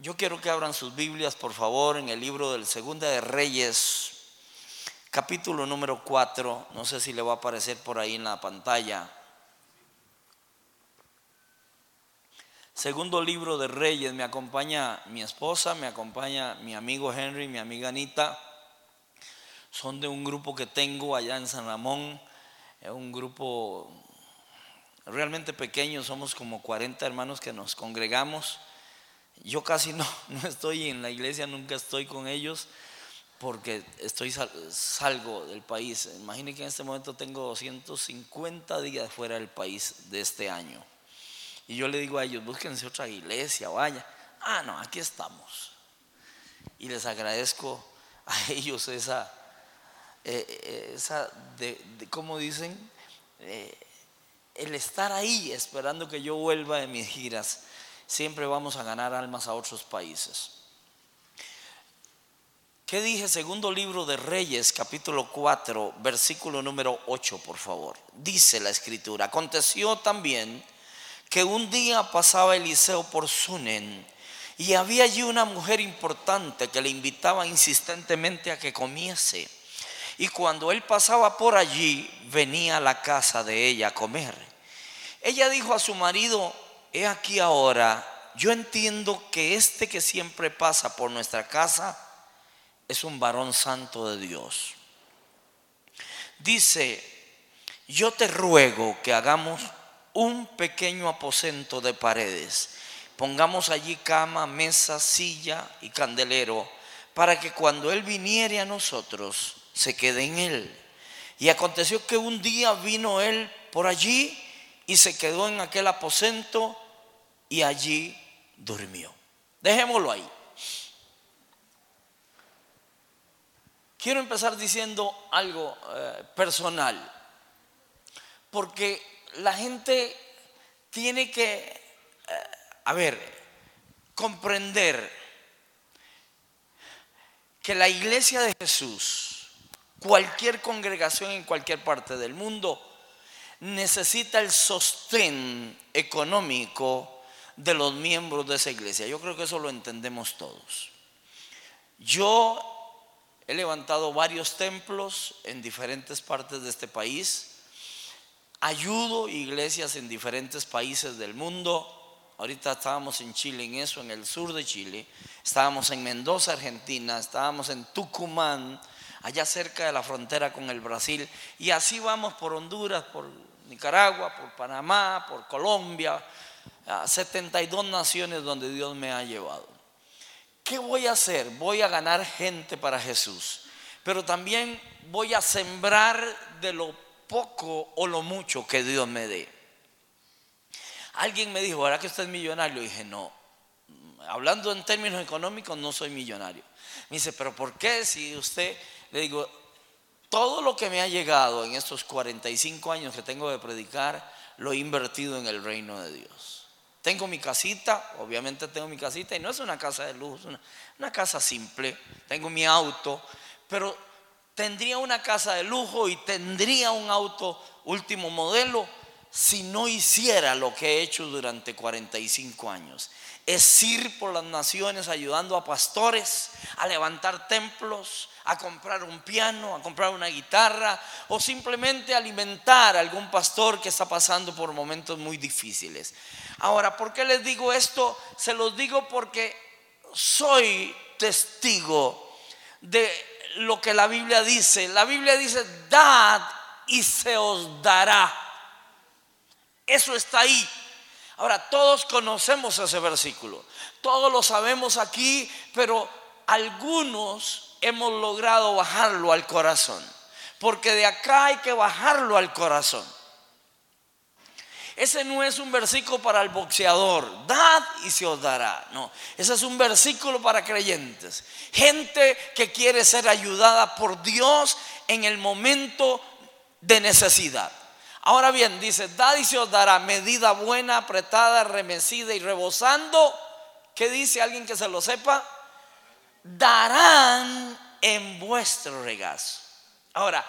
yo quiero que abran sus Biblias, por favor, en el libro del Segunda de Reyes, capítulo número 4. No sé si le va a aparecer por ahí en la pantalla. Segundo libro de Reyes, me acompaña mi esposa, me acompaña mi amigo Henry, mi amiga Anita. Son de un grupo que tengo allá en San Ramón, es un grupo realmente pequeño, somos como 40 hermanos que nos congregamos. Yo casi no, no estoy en la iglesia, nunca estoy con ellos porque estoy salgo del país. Imaginen que en este momento tengo 250 días fuera del país de este año. Y yo le digo a ellos, búsquense otra iglesia, vaya. Ah, no, aquí estamos. Y les agradezco a ellos esa, eh, eh, esa de, ¿cómo dicen? Eh, el estar ahí esperando que yo vuelva de mis giras. Siempre vamos a ganar almas a otros países. ¿Qué dije? Segundo libro de Reyes, capítulo 4, versículo número 8, por favor. Dice la escritura, aconteció también que un día pasaba Eliseo por Sunen y había allí una mujer importante que le invitaba insistentemente a que comiese. Y cuando él pasaba por allí, venía a la casa de ella a comer. Ella dijo a su marido, he aquí ahora, yo entiendo que este que siempre pasa por nuestra casa es un varón santo de Dios. Dice, yo te ruego que hagamos un pequeño aposento de paredes. Pongamos allí cama, mesa, silla y candelero, para que cuando Él viniere a nosotros, se quede en Él. Y aconteció que un día vino Él por allí y se quedó en aquel aposento y allí durmió. Dejémoslo ahí. Quiero empezar diciendo algo eh, personal, porque la gente tiene que, eh, a ver, comprender que la iglesia de Jesús, cualquier congregación en cualquier parte del mundo, necesita el sostén económico de los miembros de esa iglesia. Yo creo que eso lo entendemos todos. Yo he levantado varios templos en diferentes partes de este país Ayudo iglesias en diferentes países del mundo. Ahorita estábamos en Chile, en eso, en el sur de Chile. Estábamos en Mendoza, Argentina. Estábamos en Tucumán, allá cerca de la frontera con el Brasil. Y así vamos por Honduras, por Nicaragua, por Panamá, por Colombia. A 72 naciones donde Dios me ha llevado. ¿Qué voy a hacer? Voy a ganar gente para Jesús. Pero también voy a sembrar de lo poco o lo mucho que Dios me dé. Alguien me dijo, ¿verdad que usted es millonario? Y dije, no, hablando en términos económicos, no soy millonario. Me dice, pero ¿por qué si usted, le digo, todo lo que me ha llegado en estos 45 años que tengo de predicar, lo he invertido en el reino de Dios. Tengo mi casita, obviamente tengo mi casita, y no es una casa de luz, una, una casa simple. Tengo mi auto, pero tendría una casa de lujo y tendría un auto último modelo si no hiciera lo que he hecho durante 45 años. Es ir por las naciones ayudando a pastores a levantar templos, a comprar un piano, a comprar una guitarra o simplemente alimentar a algún pastor que está pasando por momentos muy difíciles. Ahora, ¿por qué les digo esto? Se los digo porque soy testigo de lo que la Biblia dice. La Biblia dice, dad y se os dará. Eso está ahí. Ahora, todos conocemos ese versículo. Todos lo sabemos aquí, pero algunos hemos logrado bajarlo al corazón. Porque de acá hay que bajarlo al corazón. Ese no es un versículo para el boxeador, dad y se os dará. No, ese es un versículo para creyentes. Gente que quiere ser ayudada por Dios en el momento de necesidad. Ahora bien, dice, dad y se os dará medida buena, apretada, remecida y rebosando. ¿Qué dice alguien que se lo sepa? Darán en vuestro regazo. Ahora,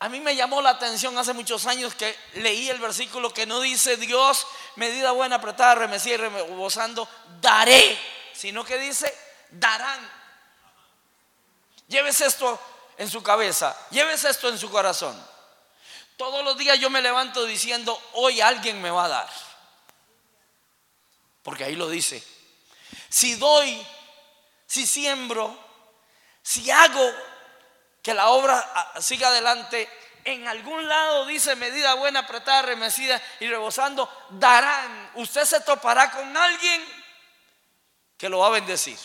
a mí me llamó la atención hace muchos años que leí el versículo que no dice Dios, medida buena, apretada, remecida y rebosando, daré sino que dice darán. Llévese esto en su cabeza, llévese esto en su corazón. Todos los días yo me levanto diciendo, hoy alguien me va a dar. Porque ahí lo dice. Si doy, si siembro, si hago que la obra ah, siga adelante, en algún lado dice medida buena, apretada, remecida y rebosando, darán. Usted se topará con alguien que lo va a bendecir.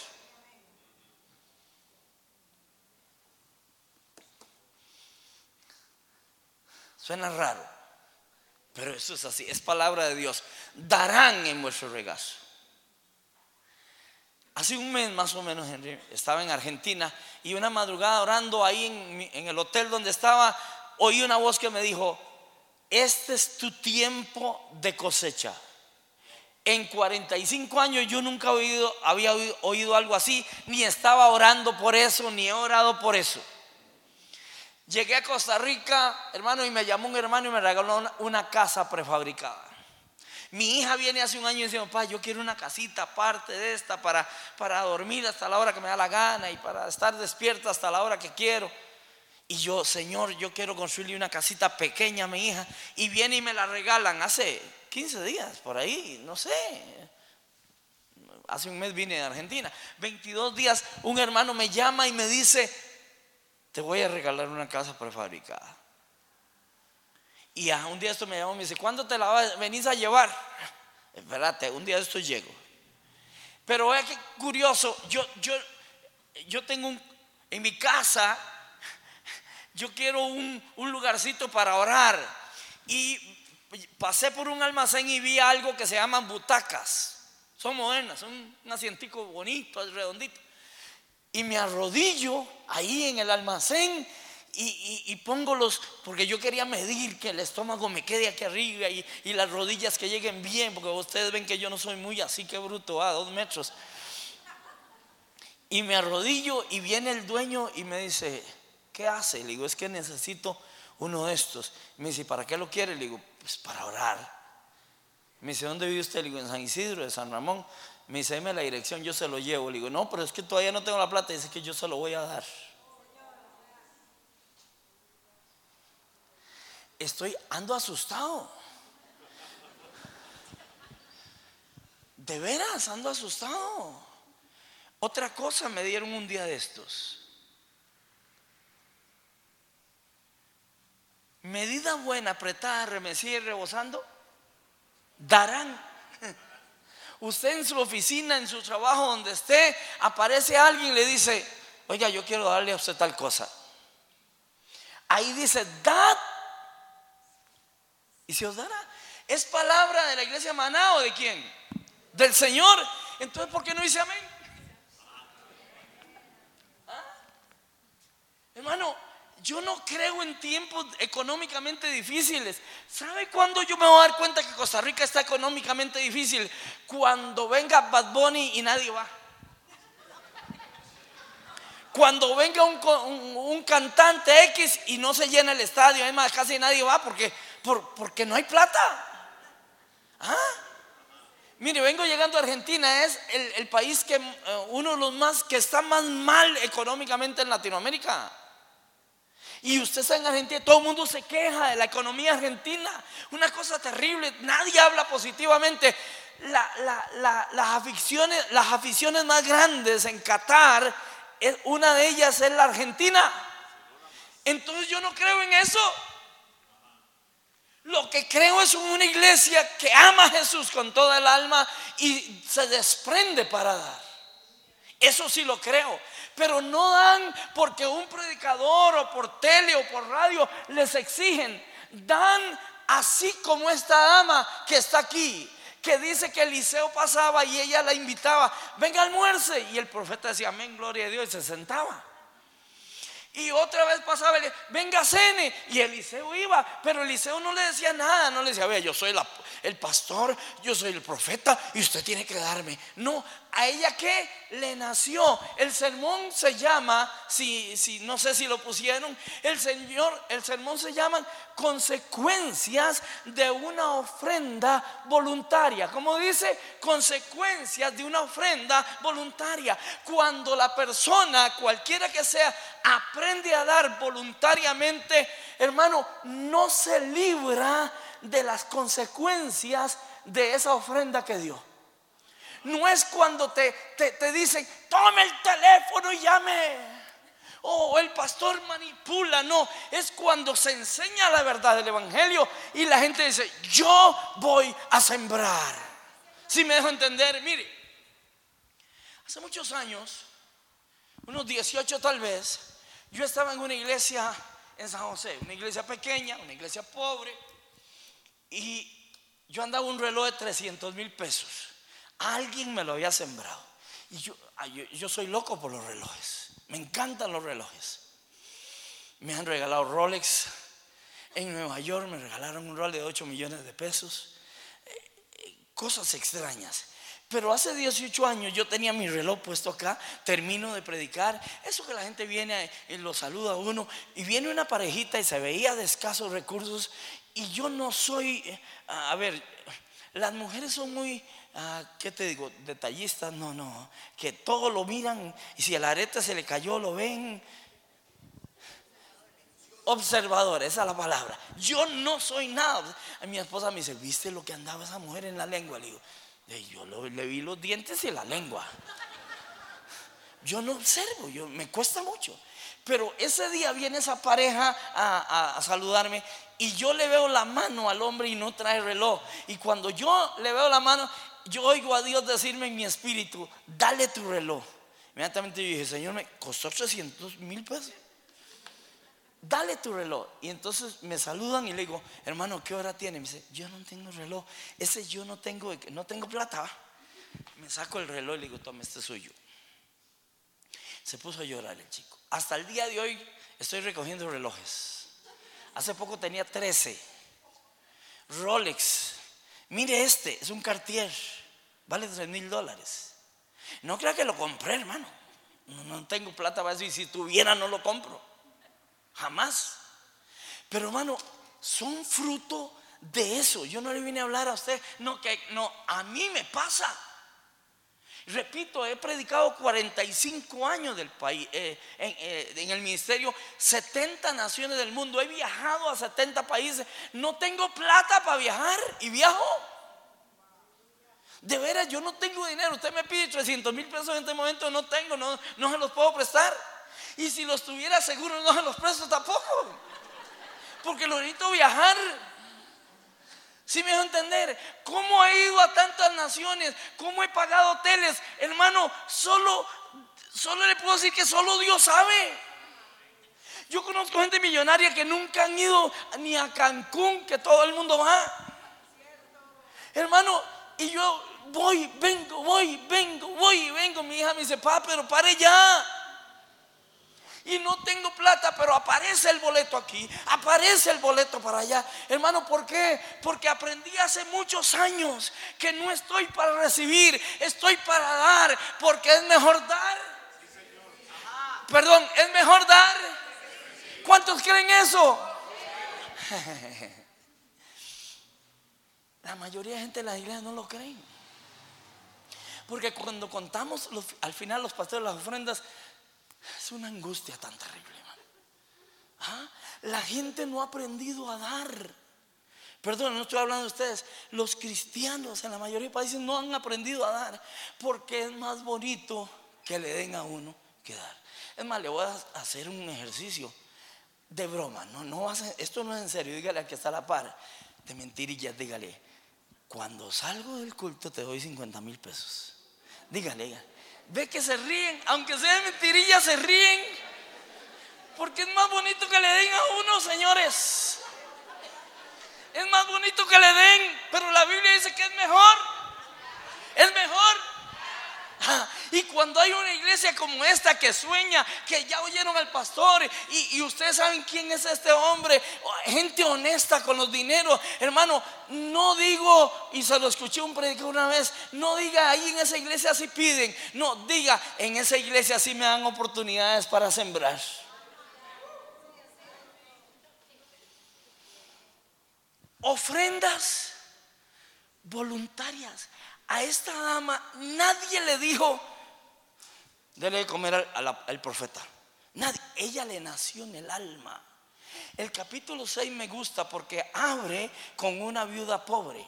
Suena raro, pero eso es así, es palabra de Dios. Darán en vuestro regazo. Hace un mes más o menos, estaba en Argentina y una madrugada orando ahí en el hotel donde estaba, oí una voz que me dijo, este es tu tiempo de cosecha. En 45 años yo nunca había oído algo así, ni estaba orando por eso, ni he orado por eso. Llegué a Costa Rica, hermano, y me llamó un hermano y me regaló una, casa prefabricada. Mi hija viene hace un año y dice, papá, yo quiero una casita aparte de esta para, para dormir hasta la hora que me da la gana y para estar despierta hasta la hora que quiero. Y yo, Señor, yo quiero construirle una casita pequeña a mi hija. Y viene y me la regalan hace 15 días, por ahí, no sé. Hace un mes vine de Argentina. 22 días, un hermano me llama y me dice, te voy a regalar una casa prefabricada. Y a un día esto me llamó y me dice, ¿cuándo te la venís a llevar? Espérate, un día esto llego. Pero vea qué curioso, yo, yo, yo tengo un, en mi casa, yo quiero un, un lugarcito para orar. Y pasé por un almacén y vi algo que se llaman butacas. Son modernas, son un asientico bonito, redondito y me arrodillo ahí en el almacén y, pongo los, porque yo quería medir que el estómago me quede aquí arriba y, las rodillas que lleguen bien, porque ustedes ven que yo no soy muy así que bruto, a dos metros. Y me arrodillo y viene el dueño y me dice, ¿qué hace? Le digo, es que necesito uno de estos. Me dice, ¿para qué lo quiere? Le digo, pues para orar. Me dice, ¿dónde vive usted? Le digo, en San Isidro, de San Ramón. Me dice, dame la dirección, yo se lo llevo. Le digo, no, pero es que todavía no tengo la plata. Dice que yo se lo voy a dar. Estoy, ando asustado. De veras, ando asustado. Otra cosa me dieron un día de estos. Medida buena, apretada, remecida y rebosando, darán usted en su oficina, en su trabajo, donde esté, aparece alguien y le dice, oiga, yo quiero darle a usted tal cosa. Ahí dice, dad y se os dará. ¿Es palabra de la iglesia Maná o de quién? Del Señor. Entonces, ¿por qué no dice amén? ¿Ah? Hermano, yo no creo en tiempos económicamente difíciles. ¿Sabe cuándo yo me voy a dar cuenta que Costa Rica está económicamente difícil? Cuando venga Bad Bunny y nadie va. Cuando venga un, cantante X y no se llena el estadio, además casi nadie va porque, porque no hay plata. ¿Ah? Mire, vengo llegando a Argentina, es el, el país que eh, uno de los más que está más mal económicamente en Latinoamérica. Y usted está en Argentina, todo el mundo se queja de la economía argentina. Una cosa terrible, nadie habla positivamente. las, aficiones, las aficiones más grandes en Qatar, una de ellas es la Argentina. Entonces yo no creo en eso. Lo que creo es una iglesia que ama a Jesús con toda el alma y se desprende para dar. Eso sí lo creo pero no dan porque un predicador o por tele o por radio les exigen. Dan así como esta dama que está aquí, que dice que Eliseo pasaba y ella la invitaba, venga almuerce. Y el profeta decía, amén, gloria a Dios, y se sentaba. Y otra vez pasaba, venga, cene. Y Eliseo iba, pero Eliseo no le decía nada, no le decía, vea, yo soy la, el pastor, yo soy el profeta y usted tiene que darme. No, a ella que le nació. El sermón se llama, si, si no sé si lo pusieron, el Señor, el sermón se llama consecuencias de una ofrenda voluntaria. Como dice, consecuencias de una ofrenda voluntaria. Cuando la persona, cualquiera que sea, aprende a dar voluntariamente, hermano, no se libra de las consecuencias de esa ofrenda que dio. No es cuando te, te, dicen, tome el teléfono y llame. O el pastor manipula, no, es cuando se enseña la verdad del Evangelio y la gente dice, yo voy a sembrar. Si me dejo entender, mire, hace muchos años, unos 18 tal vez, yo estaba en una iglesia en San José, una iglesia pequeña, una iglesia pobre, y yo andaba un reloj de 300 mil pesos. Alguien me lo había sembrado. Y yo, yo, soy loco por los relojes. Me encantan los relojes. Me han regalado Rolex. En Nueva York me regalaron un reloj de 8 millones de pesos. Eh, eh, cosas extrañas. Pero hace 18 años yo tenía mi reloj puesto acá, termino de predicar, eso que la gente viene y lo saluda a uno, y viene una parejita y se veía de escasos recursos, y yo no soy, eh, a ver, las mujeres son muy, ah, ¿qué te digo? Detallistas, no, no, que todo lo miran, y si el arete se le cayó, lo ven. Observador, esa es la palabra. Yo no soy nada. Mi esposa me dice, ¿viste lo que andaba esa mujer en la lengua? Le digo, yo le vi los dientes y la lengua. Yo no observo, yo, me cuesta mucho. Pero ese día viene esa pareja a, saludarme y yo le veo la mano al hombre y no trae reloj. Y cuando yo le veo la mano, yo oigo a Dios decirme en mi espíritu, dale tu reloj. Inmediatamente yo dije, Señor, me costó 300 mil pesos. Dale tu reloj. Y entonces me saludan y le digo, hermano, ¿qué hora tiene? Me dice, yo no tengo reloj. Ese yo no tengo, no tengo plata. Me saco el reloj y le digo, toma, este suyo. Se puso a llorar el chico. Hasta el día de hoy estoy recogiendo relojes. Hace poco tenía 13. Rolex. Mire este, es un Cartier. Vale 3 mil dólares. No crea que lo compré, hermano. No, tengo plata para eso y si tuviera no lo compro. Jamás. Pero hermano, son fruto de eso. Yo no le vine a hablar a usted. No, que no, a mí me pasa. Repito, he predicado 45 años del país, eh, eh, en, el ministerio, 70 naciones del mundo. He viajado a 70 países. No tengo plata para viajar y viajo. De veras, yo no tengo dinero. Usted me pide 300 mil pesos en este momento, no tengo, no, no se los puedo prestar. Y si los tuviera seguro, no los presto tampoco. Porque lo necesito viajar. Si me dejo entender? ¿Cómo he ido a tantas naciones? ¿Cómo he pagado hoteles? Hermano, solo, solo le puedo decir que solo Dios sabe. Yo conozco gente millonaria que nunca han ido ni a Cancún, que todo el mundo va. Hermano, y yo voy, vengo, voy, vengo, voy vengo. Mi hija me dice, pa, pero pare ya y no tengo plata, pero aparece el boleto aquí, aparece el boleto para allá. Hermano, ¿por qué? Porque aprendí hace muchos años que no estoy para recibir, estoy para dar, porque es mejor dar. Perdón, es mejor dar. ¿Cuántos creen eso? La mayoría de gente de la iglesia no lo creen. Porque cuando contamos al final los pastores las ofrendas, es una angustia tan terrible. ¿Ah? La gente no ha aprendido a dar. Perdón, no estoy hablando de ustedes. Los cristianos en la mayoría de países no han aprendido a dar porque es más bonito que le den a uno que dar. Es más, le voy a hacer un ejercicio de broma. No, no esto no es en serio. Dígale a que está a la par de mentirillas. Dígale, cuando salgo del culto te doy 50 mil pesos. Dígale, dígale. Ve que se ríen, aunque sean mentirillas, se ríen. Porque es más bonito que le den a uno, señores. Es más bonito que le den, pero la Biblia dice que es mejor. Es mejor. Y cuando hay una iglesia como esta que sueña, que ya oyeron al pastor y, ustedes saben quién es este hombre, gente honesta con los dineros, hermano, no digo, y se lo escuché un predicador una vez, no diga ahí en esa iglesia así piden, no, diga en esa iglesia así me dan oportunidades para sembrar. Ofrendas voluntarias. A esta dama nadie le dijo, dele de comer al, profeta. Nadie, ella le nació en el alma. El capítulo 6 me gusta porque abre con una viuda pobre.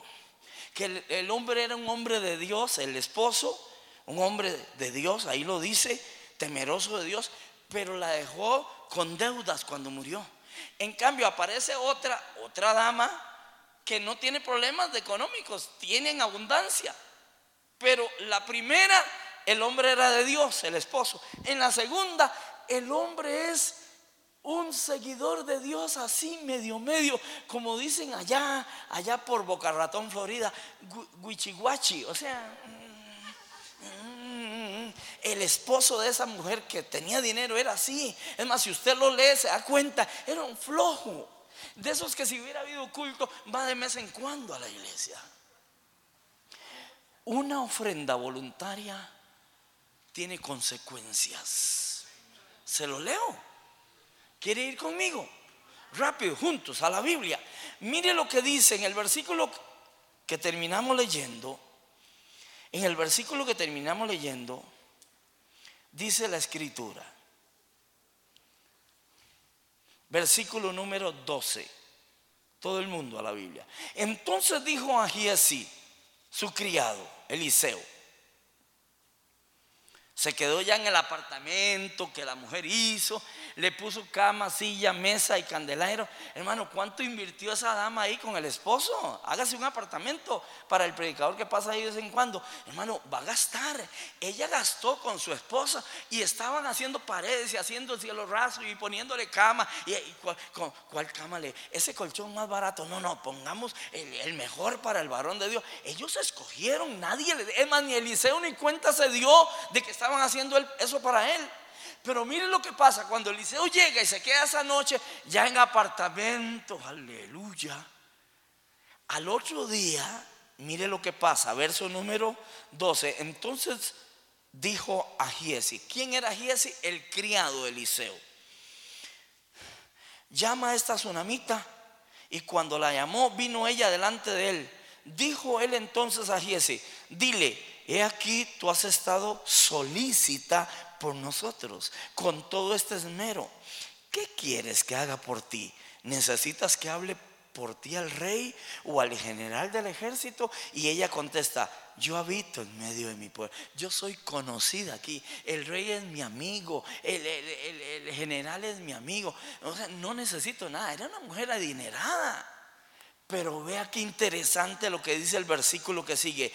Que el, hombre era un hombre de Dios, el esposo, un hombre de Dios, ahí lo dice, temeroso de Dios, pero la dejó con deudas cuando murió. En cambio aparece otra, otra dama que no tiene problemas económicos, tienen abundancia. Pero la primera, el hombre era de Dios, el esposo. En la segunda, el hombre es un seguidor de Dios así medio medio, como dicen allá, allá por Boca Ratón, Florida, guichiguachi, o sea, mm, el esposo de esa mujer que tenía dinero era así. Es más, si usted lo lee, se da cuenta, era un flojo. De esos que si hubiera habido culto, va de mes en cuando a la iglesia. Una ofrenda voluntaria tiene consecuencias. Se lo leo. ¿Quiere ir conmigo? Rápido, juntos a la Biblia. Mire lo que dice en el versículo que terminamos leyendo. En el versículo que terminamos leyendo, dice la escritura. Versículo número 12. Todo el mundo a la Biblia. Entonces dijo a Giesi, su criado, Eliseo, se quedó ya en el apartamento que la mujer hizo, le puso cama, silla, mesa y candelero. Hermano, ¿cuánto invirtió esa dama ahí con el esposo? Hágase un apartamento para el predicador que pasa ahí de vez en cuando. Hermano, va a gastar. Ella gastó con su esposa y estaban haciendo paredes y haciendo el cielo raso y poniéndole cama. ¿Y, ¿cuál, cama le? Ese colchón más barato. No, no, pongamos el, mejor para el varón de Dios. Ellos escogieron, nadie le. Es más, ni Eliseo ni cuenta se dio de que estaban haciendo eso para él. Pero miren lo que pasa cuando Eliseo llega y se queda esa noche ya en apartamento, aleluya. Al otro día, mire lo que pasa, verso número 12. Entonces dijo a Giesi, ¿quién era Giesi? El criado de Eliseo. Llama a esta tsunamita y cuando la llamó vino ella delante de él. Dijo él entonces a Giesi, dile, he aquí tú has estado solícita por nosotros con todo este esmero. ¿Qué quieres que haga por ti? ¿Necesitas que hable por ti al rey o al general del ejército? Y ella contesta, yo habito en medio de mi pueblo, yo soy conocida aquí, el rey es mi amigo, el, el general es mi amigo, o sea, no necesito nada, era una mujer adinerada. Pero vea qué interesante lo que dice el versículo que sigue.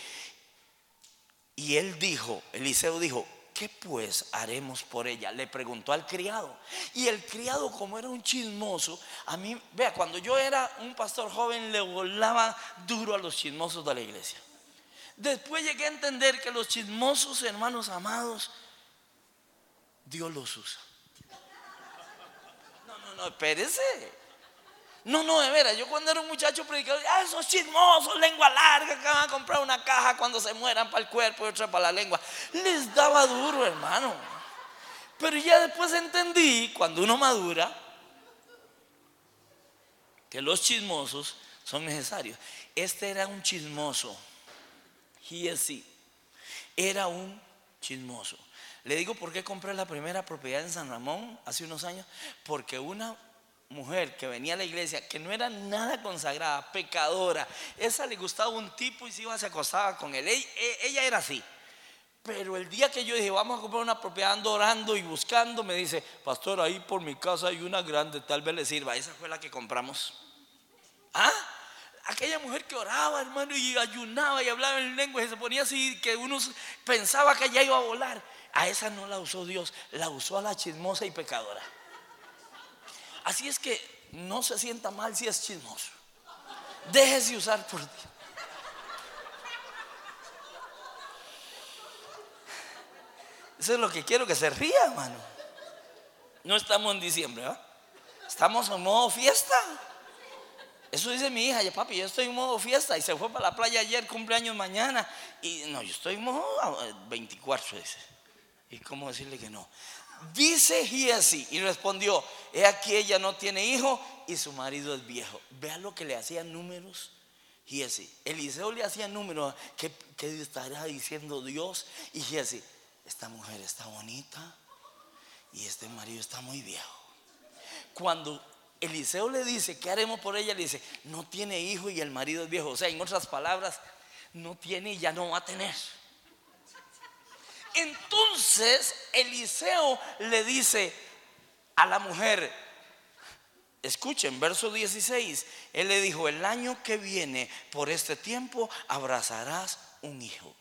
Y él dijo, Eliseo dijo, ¿qué pues haremos por ella? Le preguntó al criado. Y el criado, como era un chismoso, a mí, vea, cuando yo era un pastor joven, le volaba duro a los chismosos de la iglesia. Después llegué a entender que los chismosos, hermanos amados, Dios los usa. No, no, no, espérese. No, no, de veras, yo cuando era un muchacho predicador, ah, esos chismosos, lengua larga, que van a comprar una caja cuando se mueran para el cuerpo y otra para la lengua. Les daba duro, hermano. Pero ya después entendí, cuando uno madura, que los chismosos son necesarios. Este era un chismoso. He sí. Era un chismoso. Le digo por qué compré la primera propiedad en San Ramón hace unos años. Porque una mujer que venía a la iglesia, que no era nada consagrada, pecadora, esa le gustaba un tipo y se iba, se acostaba con él. Ella, era así. Pero el día que yo dije, vamos a comprar una propiedad, ando orando y buscando, me dice, pastor, ahí por mi casa hay una grande, tal vez le sirva. Esa fue la que compramos. ¿Ah? Aquella mujer que oraba, hermano, y ayunaba y hablaba en lengua y se ponía así, que uno pensaba que ya iba a volar. A esa no la usó Dios, la usó a la chismosa y pecadora. Así es que no se sienta mal si es chismoso. Déjese usar por Dios. Eso es lo que quiero que se ría, hermano. No estamos en diciembre, ¿ah? Estamos en modo fiesta. Eso dice mi hija, papi, yo estoy en modo fiesta y se fue para la playa ayer, cumpleaños mañana. Y no, yo estoy en modo 24, dice. ¿Y cómo decirle que no? Dice Giesi y respondió, he aquí ella no tiene hijo y su marido es viejo. Vea lo que le hacían números. Giesi, Eliseo le hacía números. ¿Qué, ¿Qué, estará diciendo Dios? Y Giesi, esta mujer está bonita y este marido está muy viejo. Cuando Eliseo le dice, ¿qué haremos por ella? Le dice, no tiene hijo y el marido es viejo. O sea, en otras palabras, no tiene y ya no va a tener. Entonces Eliseo le dice a la mujer, escuchen, verso 16, él le dijo, el año que viene, por este tiempo, abrazarás un hijo.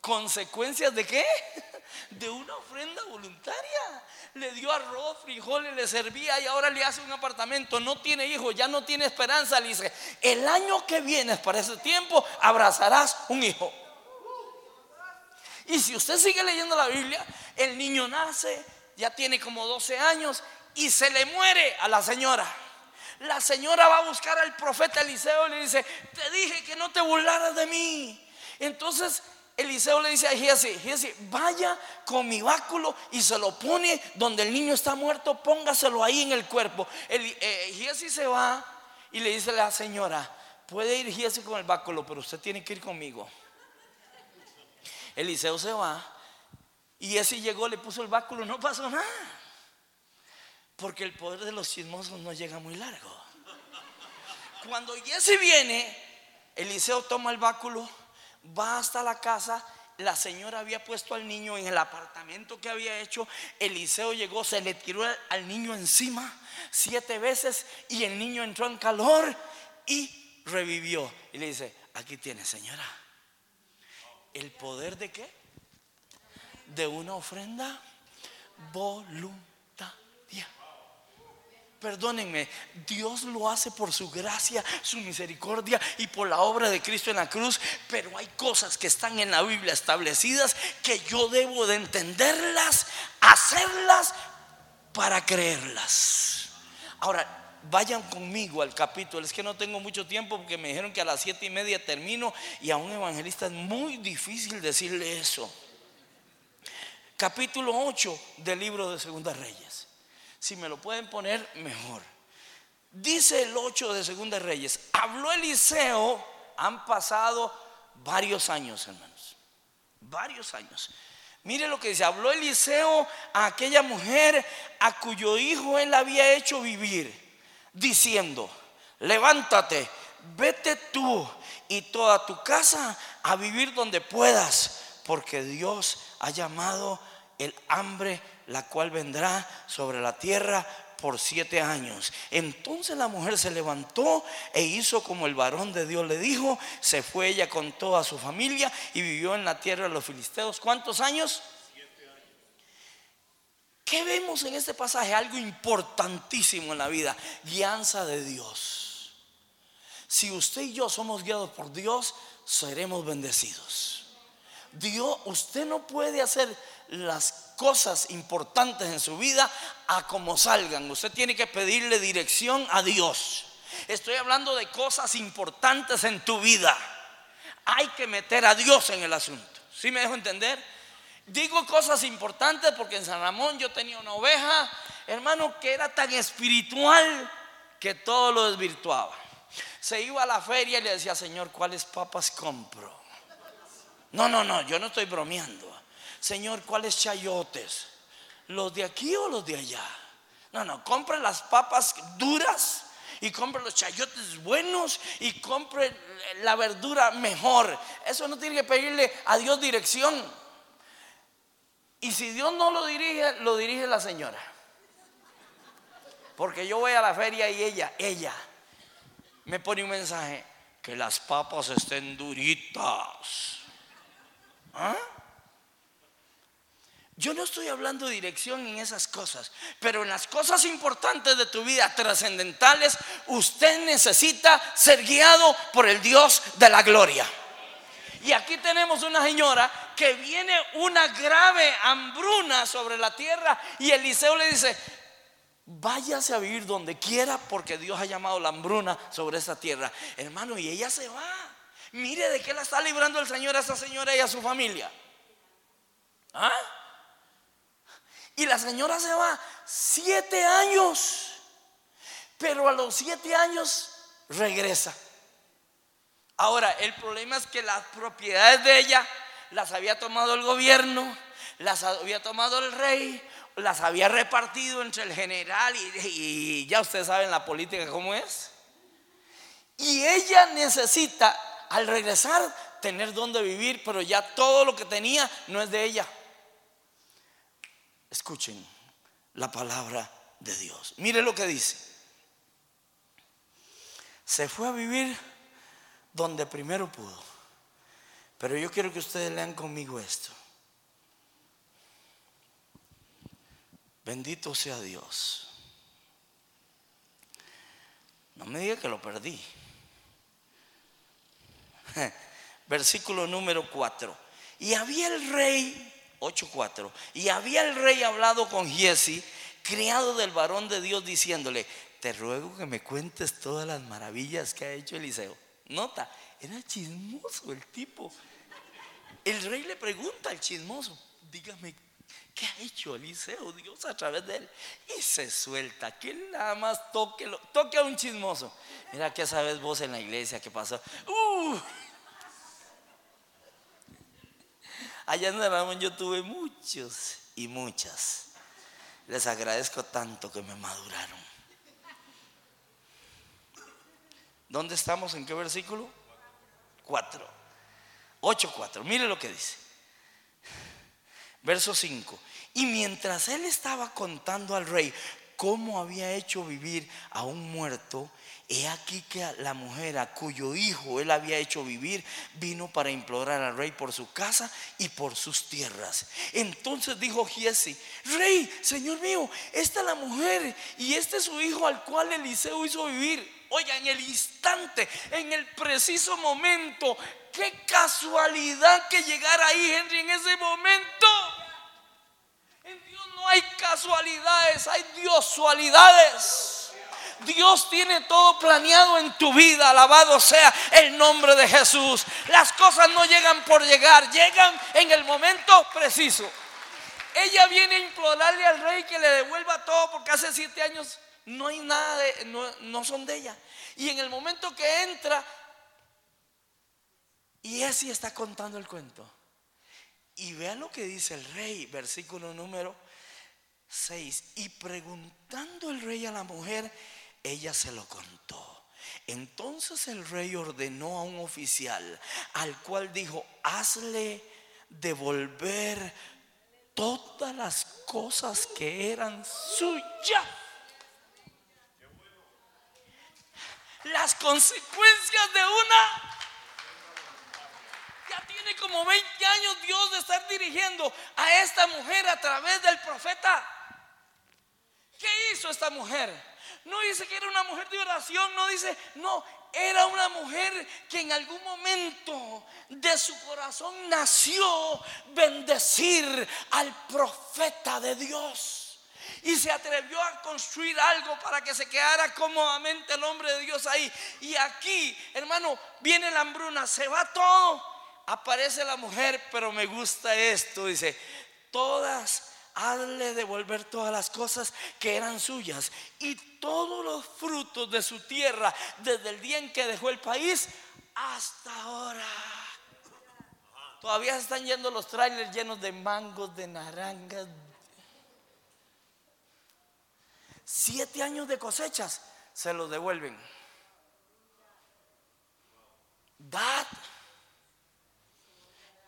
¿Consecuencias de qué? De una ofrenda voluntaria. Le dio arroz, frijoles, le servía y ahora le hace un apartamento. No tiene hijo, ya no tiene esperanza. Le dice, el año que viene, para ese tiempo, abrazarás un hijo. Y si usted sigue leyendo la Biblia, el niño nace, ya tiene como 12 años y se le muere a la señora. La señora va a buscar al profeta Eliseo y le dice, te dije que no te burlaras de mí. Entonces Eliseo le dice a Giesi, Giesi, vaya con mi báculo y se lo pone donde el niño está muerto, póngaselo ahí en el cuerpo. El, eh, Giesi se va y le dice a la señora, puede ir Giesi con el báculo, pero usted tiene que ir conmigo. Eliseo se va y ese llegó, le puso el báculo, no pasó nada. Porque el poder de los chismosos no llega muy largo. Cuando Jesse viene, Eliseo toma el báculo, va hasta la casa. La señora había puesto al niño en el apartamento que había hecho. Eliseo llegó, se le tiró al niño encima siete veces y el niño entró en calor y revivió. Y le dice, aquí tiene señora ¿El poder de qué? De una ofrenda voluntaria. Perdónenme, Dios lo hace por su gracia, su misericordia y por la obra de Cristo en la cruz, pero hay cosas que están en la Biblia establecidas que yo debo de entenderlas, hacerlas para creerlas. Ahora, vayan conmigo al capítulo. Es que no tengo mucho tiempo porque me dijeron que a las siete y media termino y a un evangelista es muy difícil decirle eso. Capítulo 8 del libro de Segunda Reyes. Si me lo pueden poner, mejor. Dice el 8 de Segunda Reyes, habló Eliseo, han pasado varios años, hermanos. Varios años. Mire lo que dice, habló Eliseo a aquella mujer a cuyo hijo él había hecho vivir diciendo, levántate, vete tú y toda tu casa a vivir donde puedas, porque Dios ha llamado el hambre, la cual vendrá sobre la tierra por siete años. Entonces la mujer se levantó e hizo como el varón de Dios le dijo, se fue ella con toda su familia y vivió en la tierra de los filisteos. ¿Cuántos años? ¿Qué vemos en este pasaje? Algo importantísimo en la vida, guianza de Dios. Si usted y yo somos guiados por Dios, seremos bendecidos. Dios, usted no puede hacer las cosas importantes en su vida a como salgan. Usted tiene que pedirle dirección a Dios. Estoy hablando de cosas importantes en tu vida. Hay que meter a Dios en el asunto. ¿Sí me dejo entender? Digo cosas importantes porque en San Ramón yo tenía una oveja, hermano, que era tan espiritual que todo lo desvirtuaba. Se iba a la feria y le decía, Señor, ¿cuáles papas compro? No, no, no, yo no estoy bromeando. Señor, ¿cuáles chayotes? ¿Los de aquí o los de allá? No, no, compre las papas duras y compre los chayotes buenos y compre la verdura mejor. Eso no tiene que pedirle a Dios dirección. Y si Dios no lo dirige, lo dirige la señora. Porque yo voy a la feria y ella, ella, me pone un mensaje, que las papas estén duritas. ¿Ah? Yo no estoy hablando de dirección en esas cosas, pero en las cosas importantes de tu vida, trascendentales, usted necesita ser guiado por el Dios de la gloria. Y aquí tenemos una señora que viene una grave hambruna sobre la tierra y Eliseo le dice, váyase a vivir donde quiera porque Dios ha llamado la hambruna sobre esa tierra. Hermano, y ella se va. Mire de qué la está librando el Señor a esa señora y a su familia. ¿Ah? Y la señora se va siete años. Pero a los siete años regresa. Ahora, el problema es que las propiedades de ella las había tomado el gobierno, las había tomado el rey, las había repartido entre el general y, ya ustedes saben la política cómo es. Y ella necesita, al regresar, tener donde vivir, pero ya todo lo que tenía no es de ella. Escuchen la palabra de Dios. Mire lo que dice. Se fue a vivir donde primero pudo. Pero yo quiero que ustedes lean conmigo esto. Bendito sea Dios. No me diga que lo perdí. Versículo número 4. Y había el rey, 8.4, y había el rey hablado con Giesi, criado del varón de Dios, diciéndole, te ruego que me cuentes todas las maravillas que ha hecho Eliseo. Nota, era chismoso el tipo. El rey le pregunta al chismoso, dígame, ¿qué ha hecho Eliseo Dios a través de él? Y se suelta, que nada más toque, toque a un chismoso. Mira que sabes vos en la iglesia que pasó. Uh. Allá en Ramón yo tuve muchos y muchas. Les agradezco tanto que me maduraron. ¿Dónde estamos? ¿En qué versículo? 4. 8, 4. Mire lo que dice. Verso 5. Y mientras él estaba contando al rey cómo había hecho vivir a un muerto, he aquí que la mujer a cuyo hijo él había hecho vivir vino para implorar al rey por su casa y por sus tierras. Entonces dijo Giesi, rey, señor mío, esta es la mujer y este es su hijo al cual Eliseo hizo vivir. Oiga, en el instante, en el preciso momento, qué casualidad que llegara ahí Henry en ese momento. En Dios no hay casualidades, hay diosualidades. Dios tiene todo planeado en tu vida, alabado sea el nombre de Jesús. Las cosas no llegan por llegar, llegan en el momento preciso. Ella viene a implorarle al rey que le devuelva todo porque hace siete años no hay nada de, no, son de ella. Y en el momento que entra, y así está contando el cuento. Y vean lo que dice el rey, versículo número 6. Y preguntando el rey a la mujer, ella se lo contó. Entonces el rey ordenó a un oficial, al cual dijo, hazle devolver todas las cosas que eran suyas. Las consecuencias de una. Ya tiene como 20 años Dios de estar dirigiendo a esta mujer a través del profeta. ¿Qué hizo esta mujer? No dice que era una mujer de oración, no dice, no, era una mujer que en algún momento de su corazón nació bendecir al profeta de Dios y se atrevió a construir algo para que se quedara cómodamente el hombre de Dios ahí. Y aquí, hermano, viene la hambruna, se va todo, aparece la mujer, pero me gusta esto, dice, todas hazle devolver todas las cosas que eran suyas y todos los frutos de su tierra desde el día en que dejó el país hasta ahora. Todavía están yendo los trailers llenos de mangos, de naranjas, siete años de cosechas, se los devuelven. Dad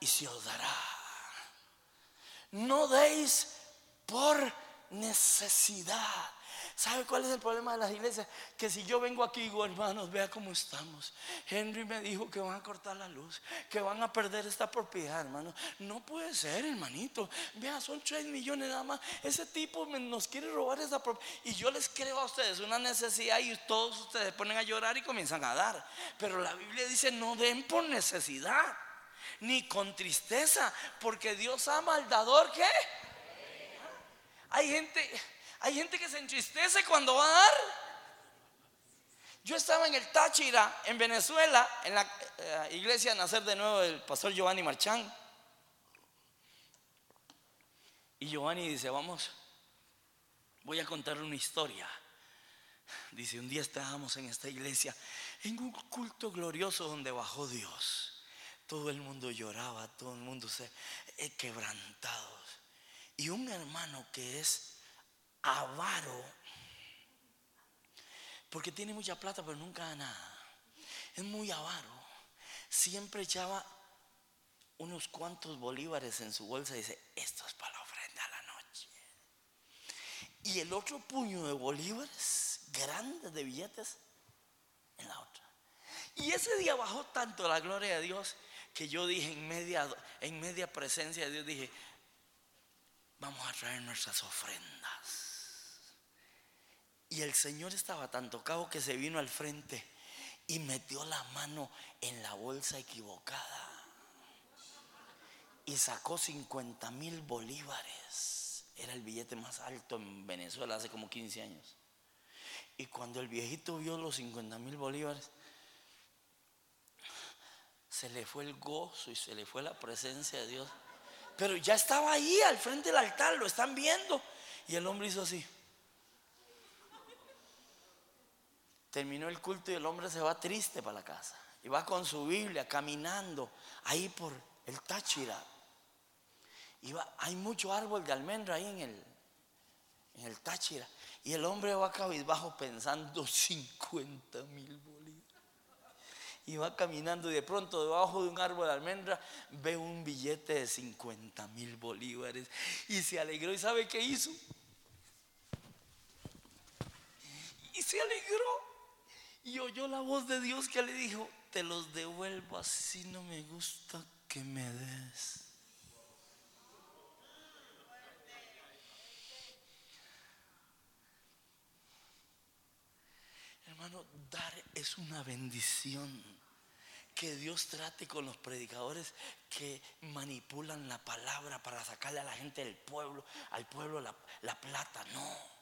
y se os dará. No deis por necesidad. ¿Sabe cuál es el problema de las iglesias? Que si yo vengo aquí y digo, hermanos, vea cómo estamos. Henry me dijo que van a cortar la luz, que van a perder esta propiedad, hermano. No puede ser, hermanito. Vea, son 3 millones nada más. Ese tipo nos quiere robar esa propiedad. Y yo les creo a ustedes una necesidad y todos ustedes ponen a llorar y comienzan a dar. Pero la Biblia dice, no den por necesidad. ni con tristeza, porque Dios ama al dador que hay gente, hay gente que se entristece cuando va a dar. Yo estaba en el Táchira, en Venezuela, en la eh, iglesia Nacer de Nuevo del pastor Giovanni Marchán. Y Giovanni dice, vamos, voy a contar una historia. Dice, un día estábamos en esta iglesia, en un culto glorioso donde bajó Dios. Todo el mundo lloraba, todo el mundo se eh, quebrantado. Y un hermano que es avaro, porque tiene mucha plata pero nunca da nada. Es muy avaro. Siempre echaba unos cuantos bolívares en su bolsa y dice, esto es para la ofrenda a la noche. Y el otro puño de bolívares, grandes de billetes, en la otra. Y ese día bajó tanto la gloria de Dios que yo dije en media, en media presencia de Dios, dije, vamos a traer nuestras ofrendas. Y el Señor estaba tan tocado que se vino al frente y metió la mano en la bolsa equivocada. Y sacó 50 mil bolívares. Era el billete más alto en Venezuela hace como 15 años. Y cuando el viejito vio los 50 mil bolívares, se le fue el gozo y se le fue la presencia de Dios. Pero ya estaba ahí al frente del altar, lo están viendo. Y el hombre hizo así. Terminó el culto y el hombre se va triste para la casa. Y va con su Biblia caminando ahí por el Táchira. Y hay mucho árbol de almendra ahí en el, en el Táchira. Y el hombre va cabizbajo pensando 50 mil y va caminando y de pronto debajo de un árbol de almendra ve un billete de 50 mil bolívares y se alegró y sabe qué hizo. Y se alegró y oyó la voz de Dios que le dijo, te los devuelvo así no me gusta que me des. Hermano, dar es una bendición que Dios trate con los predicadores que manipulan la palabra para sacarle a la gente del pueblo, al pueblo la, la plata. No.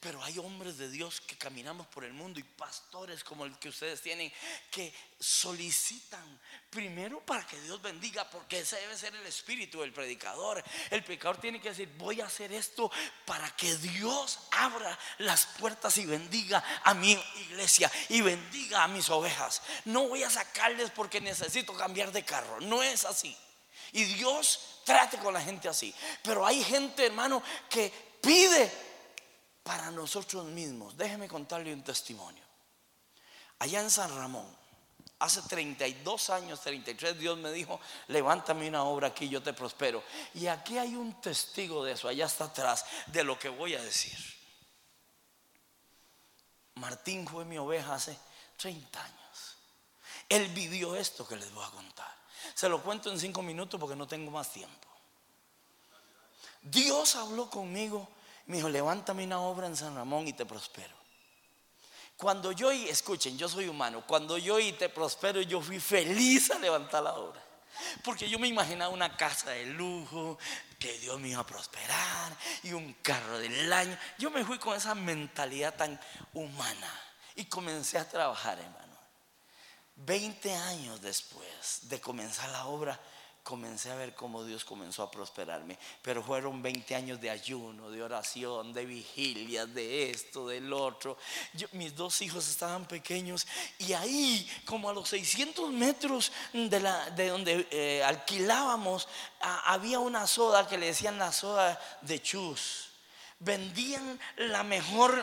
Pero hay hombres de Dios que caminamos por el mundo y pastores como el que ustedes tienen que solicitan primero para que Dios bendiga, porque ese debe ser el espíritu del predicador. El predicador tiene que decir, voy a hacer esto para que Dios abra las puertas y bendiga a mi iglesia y bendiga a mis ovejas. No voy a sacarles porque necesito cambiar de carro. No es así. Y Dios trate con la gente así. Pero hay gente, hermano, que pide para nosotros mismos. Déjeme contarle un testimonio. Allá en San Ramón, hace 32 años, 33, Dios me dijo, levántame una obra aquí, yo te prospero. Y aquí hay un testigo de eso, allá está atrás, de lo que voy a decir. Martín fue mi oveja hace 30 años. Él vivió esto que les voy a contar. Se lo cuento en cinco minutos porque no tengo más tiempo. Dios habló conmigo me dijo, levántame una obra en San Ramón y te prospero. Cuando yo, y escuchen, yo soy humano, cuando yo y te prospero, yo fui feliz a levantar la obra. Porque yo me imaginaba una casa de lujo, que Dios me iba a prosperar, y un carro del año. Yo me fui con esa mentalidad tan humana y comencé a trabajar, hermano. Veinte años después de comenzar la obra, comencé a ver cómo Dios comenzó a prosperarme. Pero fueron 20 años de ayuno, de oración, de vigilia, de esto, del otro. mis dos hijos estaban pequeños y ahí, como a los 600 metros de, donde eh, alquilábamos, había una soda que le decían la soda de chus. Vendían la mejor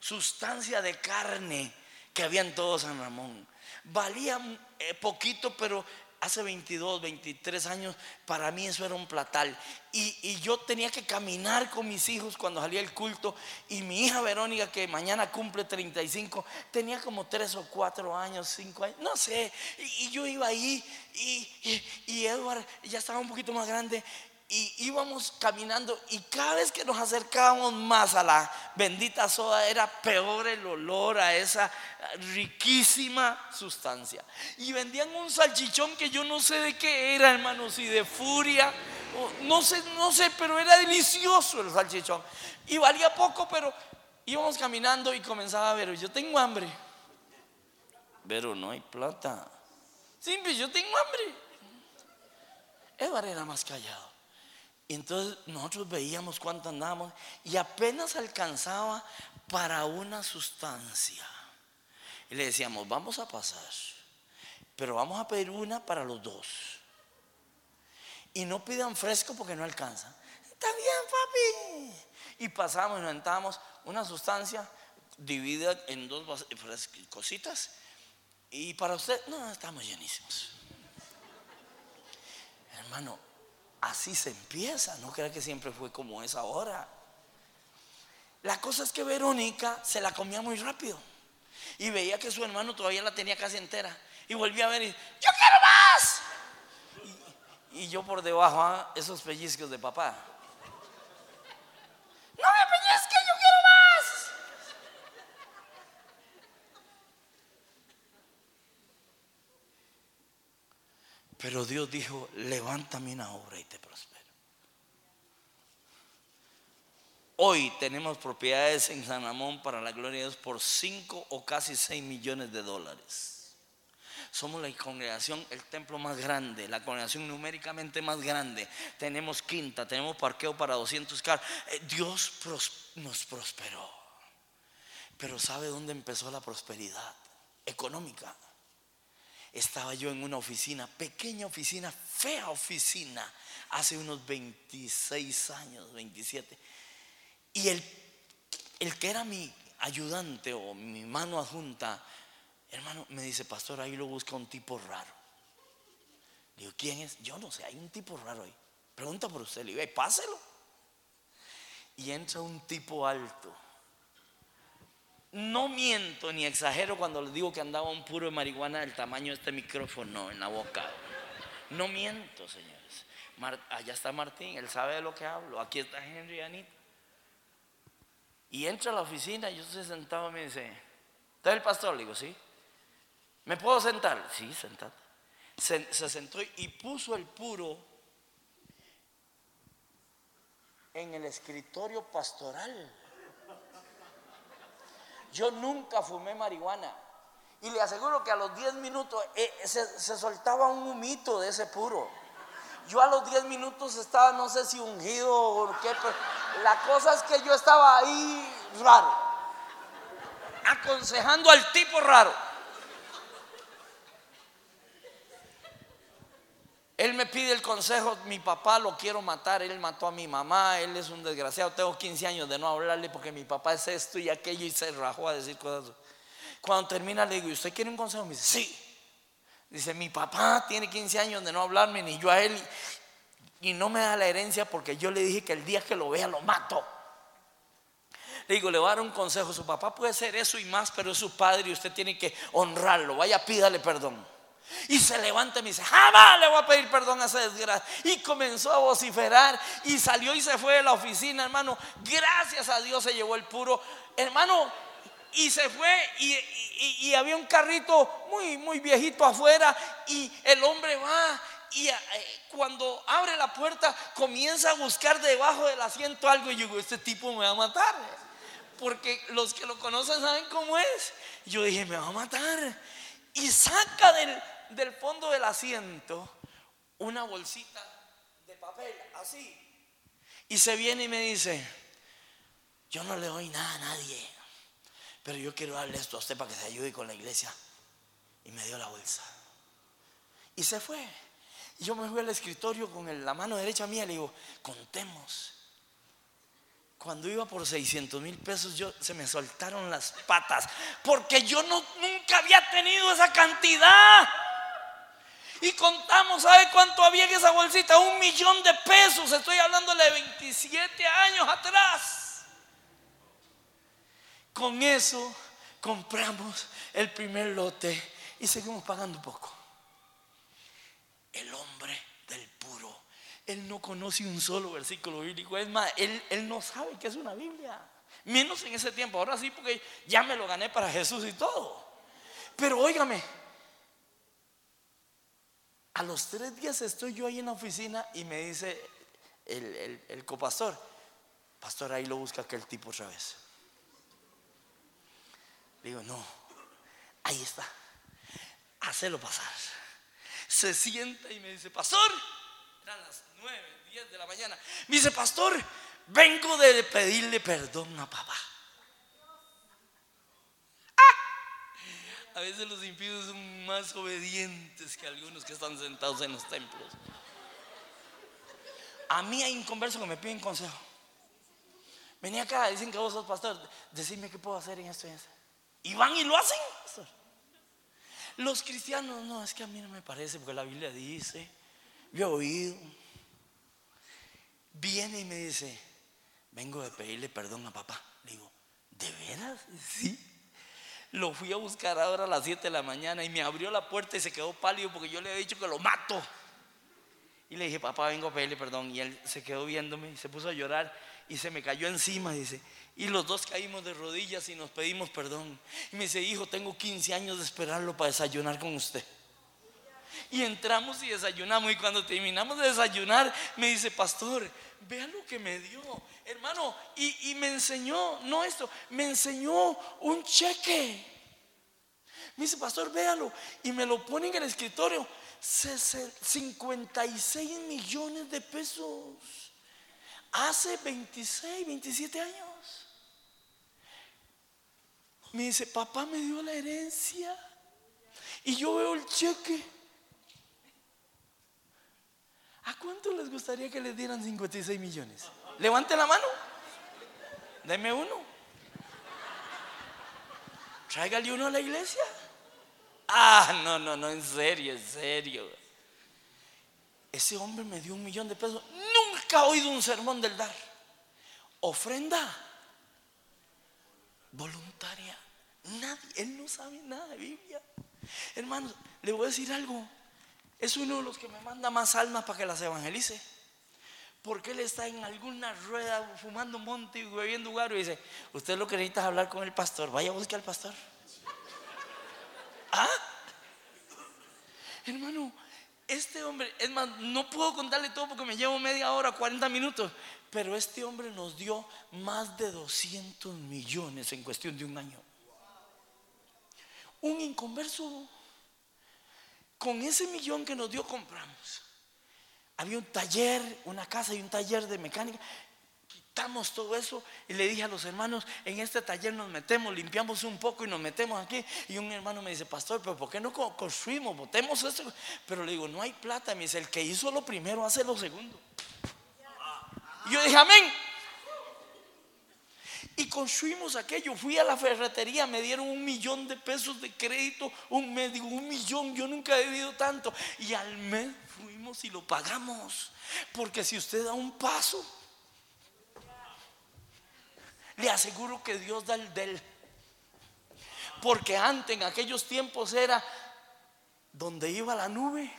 sustancia de carne que había en todo San Ramón. Valía eh, poquito, pero hace 22, 23 años, para mí eso era un platal. Y, yo tenía que caminar con mis hijos cuando salía el culto. Y mi hija Verónica, que mañana cumple 35, tenía como 3 o 4 años, 5 años, no sé. Y, yo iba ahí y, y, Edward ya estaba un poquito más grande. Y íbamos caminando y cada vez que nos acercábamos más a la bendita soda era peor el olor a esa riquísima sustancia. Y vendían un salchichón que yo no sé de qué era, hermanos, y de furia, no sé, no sé, pero era delicioso el salchichón. Y valía poco, pero íbamos caminando y comenzaba a ver, yo tengo hambre. Pero no hay plata. Simple, yo tengo hambre. Edward era más callado. Y entonces nosotros veíamos cuánto andábamos y apenas alcanzaba para una sustancia. Y le decíamos, vamos a pasar, pero vamos a pedir una para los dos. Y no pidan fresco porque no alcanza. Está bien, papi. Y pasamos y nos entramos una sustancia dividida en dos cositas. Y para usted, no, estamos llenísimos. Hermano, Así se empieza, no crea que siempre fue como es ahora. La cosa es que Verónica se la comía muy rápido y veía que su hermano todavía la tenía casi entera y volvía a ver y yo quiero más. Y, yo por debajo, ¿ah? esos pellizcos de papá. No me pellizque, yo quiero más. Pero Dios dijo, levántame una obra y te prospero. Hoy tenemos propiedades en San Ramón para la gloria de Dios por 5 o casi 6 millones de dólares. Somos la congregación, el templo más grande, la congregación numéricamente más grande. Tenemos quinta, tenemos parqueo para 200 carros. Eh, Dios nos prosperó. Pero ¿sabe dónde empezó la prosperidad económica? Estaba yo en una oficina, pequeña oficina, fea oficina, hace unos 26 años, 27. Y el, el que era mi ayudante o mi mano adjunta, hermano, me dice, pastor, ahí lo busca un tipo raro. Digo, ¿quién es? Yo no sé, hay un tipo raro ahí. Pregunta por usted, le digo, páselo. Y entra un tipo alto no miento ni exagero cuando les digo que andaba un puro de marihuana del tamaño de este micrófono en la boca. No miento, señores. allá está Martín, él sabe de lo que hablo. Aquí está Henry y Anita. Y entra a la oficina, yo estoy sentado y me dice, ¿está el pastor? Le digo, sí. ¿Me puedo sentar? Sí, sentate. Se, se sentó y puso el puro en el escritorio pastoral. Yo nunca fumé marihuana. Y le aseguro que a los 10 minutos eh, se, soltaba un humito de ese puro. Yo a los 10 minutos estaba, no sé si ungido o qué, pero la cosa es que yo estaba ahí raro, aconsejando al tipo raro. Él me pide el consejo, mi papá lo quiero matar, él mató a mi mamá, él es un desgraciado, tengo 15 años de no hablarle porque mi papá es esto y aquello y se rajó a decir cosas. Cuando termina le digo, ¿y usted quiere un consejo? Me dice, sí. Dice, mi papá tiene 15 años de no hablarme, ni yo a él, y no me da la herencia porque yo le dije que el día que lo vea lo mato. Le digo, le voy a dar un consejo, su papá puede ser eso y más, pero es su padre y usted tiene que honrarlo, vaya, pídale perdón. Y se levanta y me dice, jamás le voy a pedir perdón a esa desgracia. Y comenzó a vociferar y salió y se fue de la oficina, hermano. Gracias a Dios se llevó el puro. Hermano, y se fue y, había un carrito muy, muy viejito afuera y el hombre va y eh, cuando abre la puerta comienza a buscar debajo del asiento algo y yo digo, este tipo me va a matar. Porque los que lo conocen saben cómo es. Yo dije, me va a matar. Y saca del, del fondo del asiento una bolsita de papel, así. Y se viene y me dice, yo no le doy nada a nadie, pero yo quiero darle esto a usted para que se ayude con la iglesia. Y me dio la bolsa. Y se fue. Y yo me fui al escritorio con la mano derecha mía y le digo, contemos. Cuando iba por 600 mil pesos, yo se me soltaron las patas, porque yo no, nunca había tenido esa cantidad. Y contamos, ¿sabe cuánto había en esa bolsita? Un millón de pesos. Estoy hablándole de 27 años atrás. Con eso compramos el primer lote y seguimos pagando poco. El hombre del puro él no conoce un solo versículo bíblico. Es más, él, él no sabe qué es una Biblia. Menos en ese tiempo. Ahora sí, porque ya me lo gané para Jesús y todo. Pero óigame, a los tres días estoy yo ahí en la oficina y me dice el, el copastor, pastor, ahí lo busca aquel tipo otra vez. Digo, no, ahí está, hacelo pasar. Se sienta y me dice, pastor, eran las nueve, diez de la mañana. Me dice, pastor, vengo de pedirle perdón a papá. A veces los impíos son más obedientes que algunos que están sentados en los templos. A mí hay un converso que me piden consejo. Venía acá, dicen que vos sos pastor. Decime qué puedo hacer en esto y eso. Y van y lo hacen. Los cristianos, no, es que a mí no me parece, porque la Biblia dice, yo he oído. Viene y me dice, vengo de pedirle perdón a papá. digo, ¿de veras? Sí. Lo fui a buscar ahora a las 7 de la mañana y me abrió la puerta y se quedó pálido porque yo le había dicho que lo mato. Y le dije, papá, vengo a pedirle perdón. Y él se quedó viéndome se puso a llorar y se me cayó encima, dice. Y los dos caímos de rodillas y nos pedimos perdón. Y me dice, hijo, tengo 15 años de esperarlo para desayunar con usted. Y entramos y desayunamos. Y cuando terminamos de desayunar, me dice, pastor, vea lo que me dio, hermano. Y, y me enseñó, no esto, me enseñó un cheque. Me dice, pastor, véalo. Y me lo pone en el escritorio. 56 millones de pesos hace 26, 27 años. Me dice, papá me dio la herencia y yo veo el cheque. ¿A cuánto les gustaría que les dieran 56 millones? Levante la mano. Deme uno. Tráigale uno a la iglesia. Ah, no, no, no, en serio, en serio. Ese hombre me dio un millón de pesos. Nunca ha oído un sermón del dar. Ofrenda voluntaria. Nadie, él no sabe nada de Biblia. Hermano, le voy a decir algo. Es uno de los que me manda más almas para que las evangelice. Porque él está en alguna rueda fumando monte y bebiendo guaro y dice, usted lo que necesita es hablar con el pastor, vaya a buscar al pastor. ¿Ah? Hermano, este hombre, es más, no puedo contarle todo porque me llevo media hora, 40 minutos, pero este hombre nos dio más de 200 millones en cuestión de un año. Un inconverso, con ese millón que nos dio compramos. Había un taller, una casa y un taller de mecánica quitamos todo eso y le dije a los hermanos, en este taller nos metemos, limpiamos un poco y nos metemos aquí. Y un hermano me dice, pastor, pero ¿por qué no construimos? Botemos eso. Pero le digo, no hay plata. Me dice, el que hizo lo primero hace lo segundo. Y yo dije, amén. Y construimos aquello. Fui a la ferretería, me dieron un millón de pesos de crédito. Un mes, digo, un millón. Yo nunca he debido tanto. Y al mes fuimos y lo pagamos. Porque si usted da un paso, le aseguro que Dios da el del. Porque antes, en aquellos tiempos, era donde iba la nube,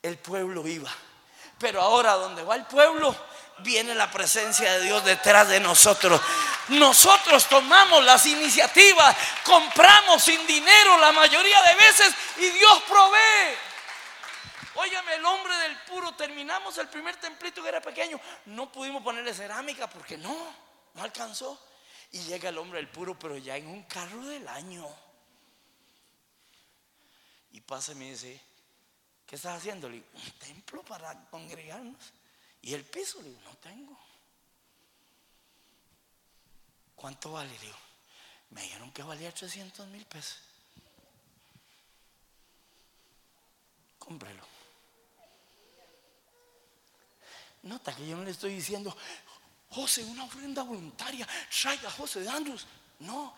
el pueblo iba. Pero ahora, donde va el pueblo, viene la presencia de Dios detrás de nosotros. Nosotros tomamos las iniciativas, compramos sin dinero la mayoría de veces y Dios provee. Óyame, el hombre del puro, terminamos el primer templito que era pequeño. No pudimos ponerle cerámica porque no no alcanzó. Y llega el hombre del puro, pero ya en un carro del año. Y pasa y me dice, ¿qué estás haciendo? Le digo, un templo para congregarnos. Y el piso, le digo, no tengo. ¿Cuánto vale? Le digo, me dijeron que valía 300 mil pesos. Cómprelo. Nota que yo no le estoy diciendo, José, una ofrenda voluntaria, traiga José de Andrus. No,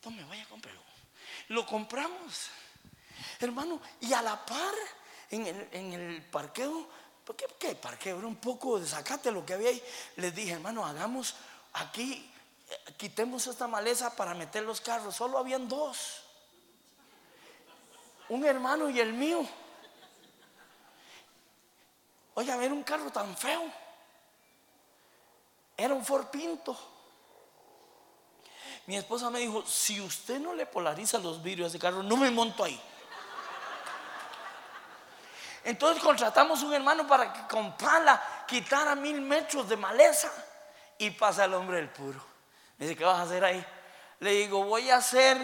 tome, vaya, cómprelo. Lo compramos, hermano, y a la par, en el, en el parqueo, ¿qué, ¿qué parqueo? Era un poco de sacate lo que había ahí. Les dije, hermano, hagamos aquí, eh, quitemos esta maleza para meter los carros. Solo habían dos, un hermano y el mío. Oye, a ver un carro tan feo. Era un Ford Pinto. Mi esposa me dijo, si usted no le polariza los vidrios a ese carro, no me monto ahí. Entonces contratamos un hermano para que con pala quitara mil metros de maleza. Y pasa el hombre del puro. Me dice, ¿qué vas a hacer ahí? Le digo, voy a hacer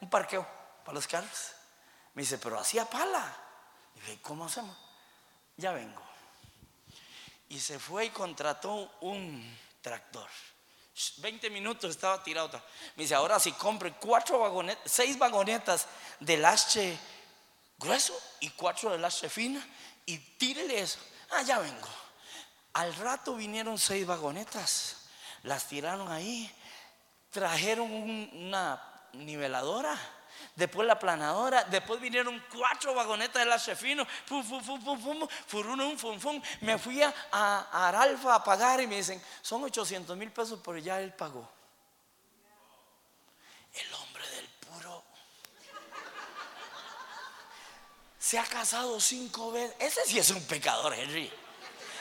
un parqueo para los carros. Me dice, pero hacía pala. Y dije, ¿cómo hacemos? Ya vengo. Y se fue y contrató un tractor. 20 minutos estaba tirado. Me dice, ahora si compre cuatro vagonetas, seis vagonetas de lastre grueso y cuatro de lastre fina y tírele eso. Ah, ya vengo. Al rato vinieron seis vagonetas, las tiraron ahí, trajeron una niveladora, después la planadora, después vinieron cuatro vagonetas de lastre fino, pum, pum, pum, pum, pum, furunum, fum, fum. Me fui a, a Aralfa a pagar y me dicen, son 800 mil pesos, pero ya él pagó. Se ha casado cinco veces. Ese sí es un pecador, Henry.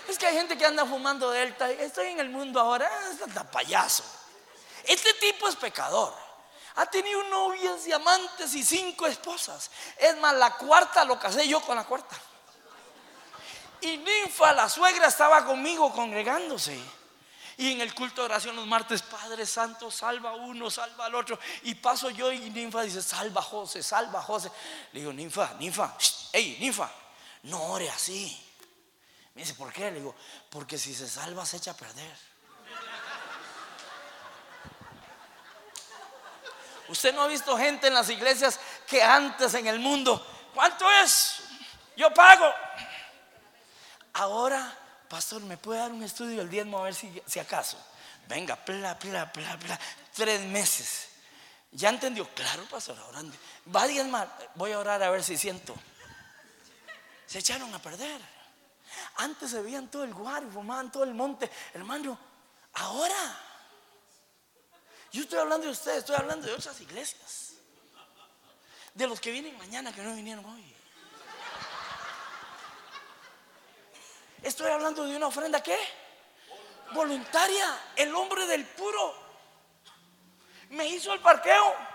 Es que hay gente que anda fumando delta. Estoy en el mundo ahora, es payaso. Este tipo es pecador. Ha tenido novias, diamantes y cinco esposas. Es más, la cuarta lo casé yo con la cuarta. Y Ninfa, la suegra, estaba conmigo congregándose. Y en el culto de oración los martes, Padre Santo, salva uno, salva al otro. Y paso yo y Ninfa dice, salva a José, salva a José. Le digo, Ninfa, Ninfa, hey, Ninfa, no ore así. Me dice, ¿por qué? Le digo, porque si se salva se echa a perder. Usted no ha visto gente en las iglesias que antes en el mundo, ¿cuánto es? Yo pago. Ahora, pastor, ¿me puede dar un estudio del diezmo a ver si, si acaso? Venga, pla, pla, pla, pla, tres meses. ¿Ya entendió? Claro, pastor, ahora va a más, voy a orar a ver si siento. Se echaron a perder. Antes se veían todo el guario, fumaban todo el monte. Hermano, ahora yo estoy hablando de ustedes, estoy hablando de otras iglesias. De los que vienen mañana que no vinieron hoy. Estoy hablando de una ofrenda ¿qué? Voluntaria. El hombre del puro me hizo el parqueo.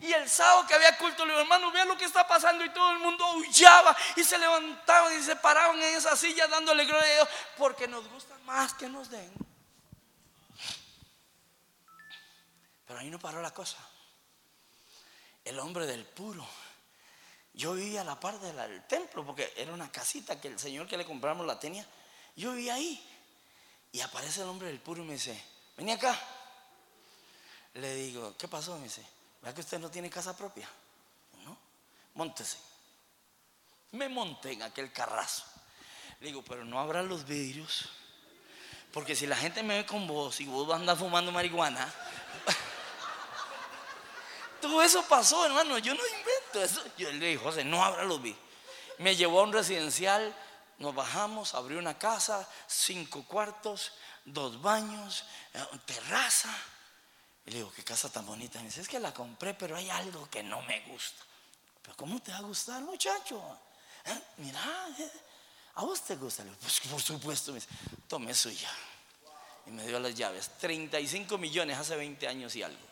Y el sábado que había culto, le digo, hermano, vea lo que está pasando. Y todo el mundo aullaba y se levantaban y se paraban en esa silla dándole gloria a Dios. Porque nos gusta más que nos den. Pero ahí no paró la cosa. El hombre del puro. Yo vivía a la par del templo porque era una casita que el señor que le compramos la tenía. Yo vivía ahí. Y aparece el hombre del puro y me dice, vení acá. Le digo, ¿qué pasó? Me dice, ¿verdad que usted no tiene casa propia? No, montese. Me monté en aquel carrazo. Le digo, pero no habrá los vidrios. Porque si la gente me ve con vos y vos andas fumando marihuana, todo eso pasó, hermano. Yo no invento eso. Yo le dije, José, no abra los vi. Me llevó a un residencial, nos bajamos, abrió una casa, cinco cuartos, dos baños, eh, terraza. Y le digo, qué casa tan bonita. Me dice, es que la compré, pero hay algo que no me gusta. Pero ¿cómo te va a gustar, muchacho? ¿Eh? Mira, eh, ¿a vos te gusta? Le digo, pues por supuesto. Me dice, tome suya. Y me dio las llaves. 35 millones hace 20 años y algo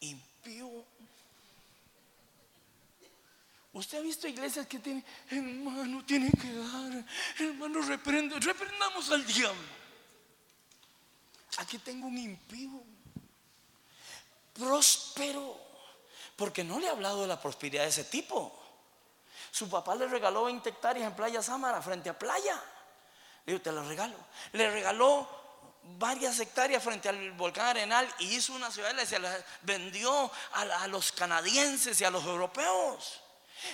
impío. Usted ha visto iglesias que tienen, hermano, tiene que dar, hermano, reprende, reprendamos al diablo. Aquí tengo un impío, próspero, porque no le he hablado de la prosperidad de ese tipo. Su papá le regaló 20 hectáreas en Playa Sámara, frente a playa. Le digo, te lo regalo. Le regaló varias hectáreas frente al volcán Arenal y hizo una ciudad y se la vendió a, los canadienses y a los europeos.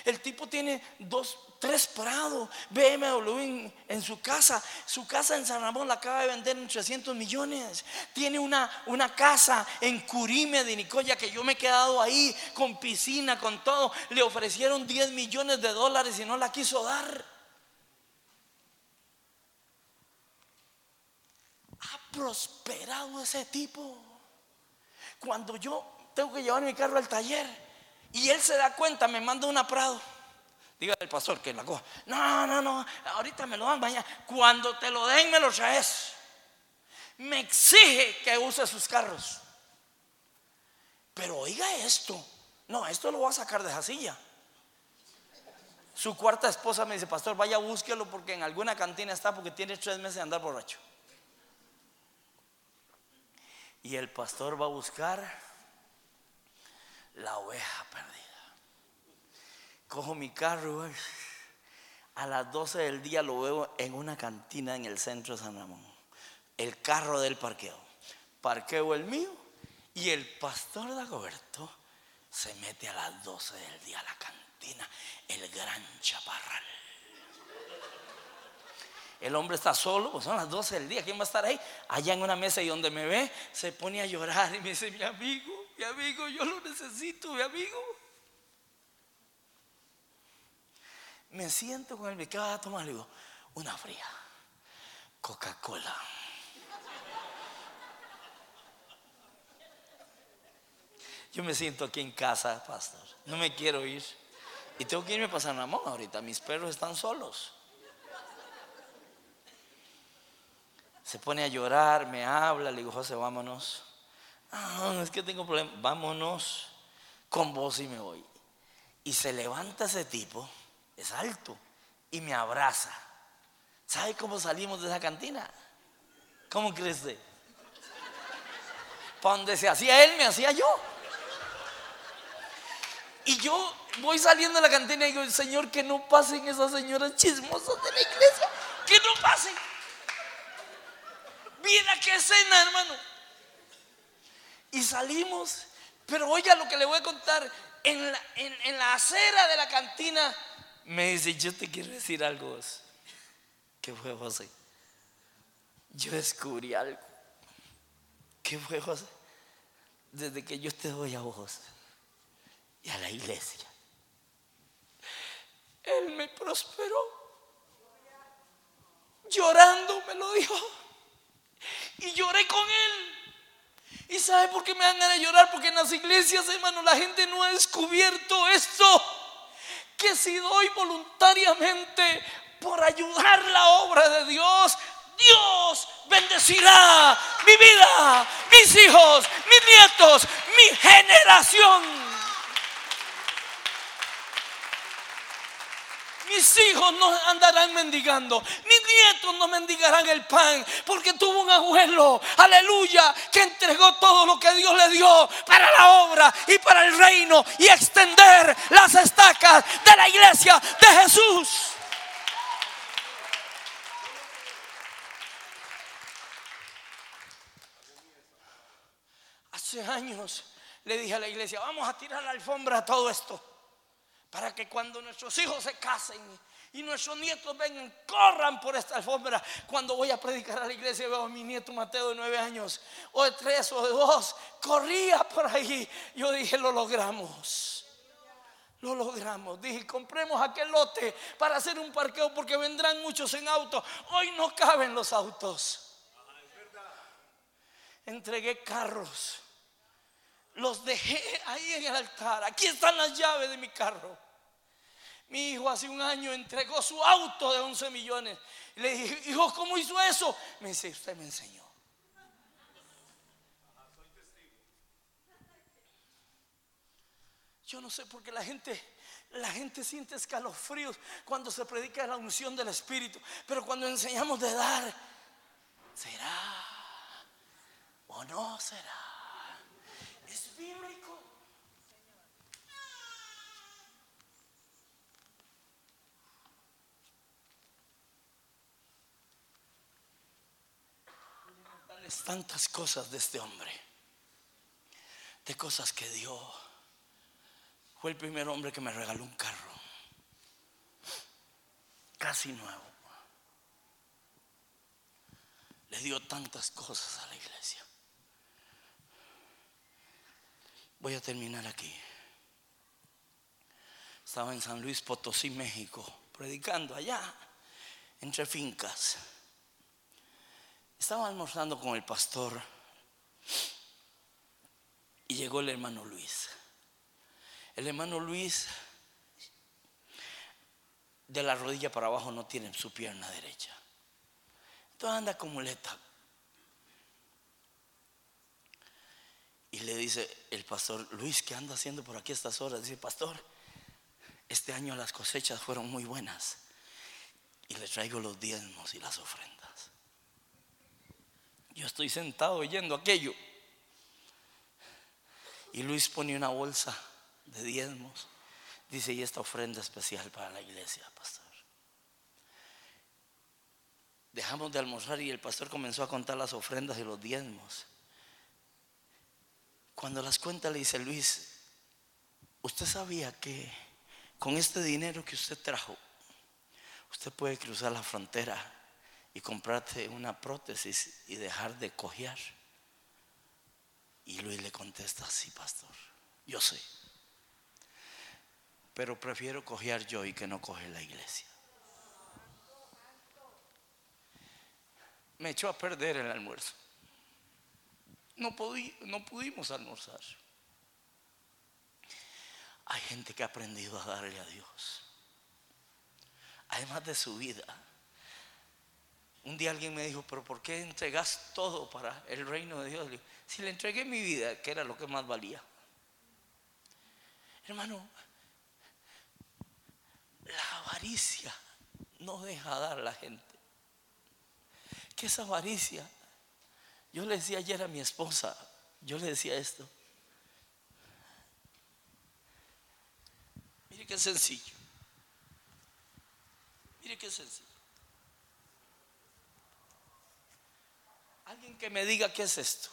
El tipo tiene dos, tres prados, BMW en, en, su casa. Su casa en San Ramón la acaba de vender en 300 millones. Tiene una, una casa en Curime de Nicoya que yo me he quedado ahí con piscina, con todo. Le ofrecieron 10 millones de dólares y no la quiso dar. Prosperado ese tipo. Cuando yo tengo que llevar mi carro al taller y él se da cuenta, me manda una Prado. Diga al pastor que la coja. No, no, no, ahorita me lo dan mañana. Cuando te lo den, me lo traes. Me exige que use sus carros. Pero oiga esto. No, esto lo voy a sacar de esa silla. Su cuarta esposa me dice, pastor, vaya búsquelo porque en alguna cantina está porque tiene tres meses de andar borracho. Y el pastor va a buscar la oveja perdida. Cojo mi carro, a las 12 del día lo veo en una cantina en el centro de San Ramón. El carro del parqueo. Parqueo el mío y el pastor Dagoberto se mete a las 12 del día a la cantina, el gran chaparral. El hombre está solo, pues son las 12 del día, ¿quién va a estar ahí? Allá en una mesa y donde me ve, se pone a llorar y me dice, mi amigo, mi amigo, yo lo necesito, mi amigo. Me siento con él, ¿qué va a tomar? Le digo, una fría, Coca-Cola. Yo me siento aquí en casa, pastor. No me quiero ir. Y tengo que irme para San Ramón ahorita. Mis perros están solos. Se pone a llorar, me habla. Le digo, José, vámonos. No, es que tengo problemas. Vámonos con vos y me voy. Y se levanta ese tipo, es alto, y me abraza. ¿Sabe cómo salimos de esa cantina? ¿Cómo crees? Para donde se hacía él, me hacía yo. Y yo voy saliendo de la cantina y digo, Señor, que no pasen esas señoras chismosas de la iglesia. Que no pasen. Mira qué escena, hermano. Y salimos. Pero oiga lo que le voy a contar. En la, acera de la cantina me dice, yo te quiero decir algo. ¿Qué fue José? Yo descubrí algo. ¿Qué fue José? Desde que yo te doy a vos y a la iglesia. Él me prosperó. Llorando me lo dijo. Y lloré con él. ¿Y sabe por qué me dan ganas de llorar? Porque en las iglesias, hermano, la gente no ha descubierto esto. Que si doy voluntariamente por ayudar la obra de Dios, Dios bendecirá mi vida, mis hijos, mis nietos, mi generación. Mis hijos no andarán mendigando. Mis nietos no mendigarán el pan. Porque tuvo un abuelo, aleluya, que entregó todo lo que Dios le dio para la obra y para el reino y extender las estacas de la iglesia de Jesús. Hace años le dije a la iglesia, vamos a tirar la alfombra a todo esto para que cuando nuestros hijos se casen y nuestros nietos vengan, corran por esta alfombra. Cuando voy a predicar a la iglesia, veo a mi nieto Mateo de nueve años, o de tres, o de dos, corría por ahí. Yo dije, lo logramos. Lo logramos. Dije, compremos aquel lote para hacer un parqueo porque vendrán muchos en auto. Hoy no caben los autos. Entregué carros. Los dejé ahí en el altar. Aquí están las llaves de mi carro. Mi hijo hace un año entregó su auto de 11 millones. Le dije, hijo, ¿cómo hizo eso? Me dice, usted me enseñó. Yo no sé por qué la gente, la gente siente escalofríos cuando se predica la unción del Espíritu. Pero cuando enseñamos de dar, ¿será o no será? Es bíblico. Tantas cosas de este hombre, de cosas que dio. Fue el primer hombre que me regaló un carro, casi nuevo. Le dio tantas cosas a la iglesia. Voy a terminar aquí. Estaba en San Luis Potosí, México, predicando allá, entre fincas. Estaba almorzando con el pastor y llegó el hermano Luis. El hermano Luis de la rodilla para abajo no tiene su pierna derecha. Entonces anda con muleta. Y le dice el pastor, Luis, ¿qué anda haciendo por aquí a estas horas? Dice, pastor, este año las cosechas fueron muy buenas. Y le traigo los diezmos y las ofrendas. Yo estoy sentado oyendo aquello. Y Luis pone una bolsa de diezmos. Dice, y esta ofrenda especial para la iglesia, pastor. Dejamos de almorzar y el pastor comenzó a contar las ofrendas y los diezmos. Cuando las cuenta le dice Luis, usted sabía que con este dinero que usted trajo, usted puede cruzar la frontera y comprarte una prótesis y dejar de cojear. Y Luis le contesta, sí, pastor, yo sé. Pero prefiero cojear yo y que no coge la iglesia. Me echó a perder el almuerzo no, no pudimos almorzar. Hay gente que ha aprendido a darle a Dios. Además de su vida. Un día alguien me dijo, pero ¿por qué entregas todo para el reino de Dios? Si le entregué mi vida, que era lo que más valía. Hermano, la avaricia no deja dar a la gente. ¿Qué es avaricia? Yo le decía ayer a mi esposa, yo le decía esto. Mire qué sencillo. Mire qué sencillo. Alguien que me diga qué es esto.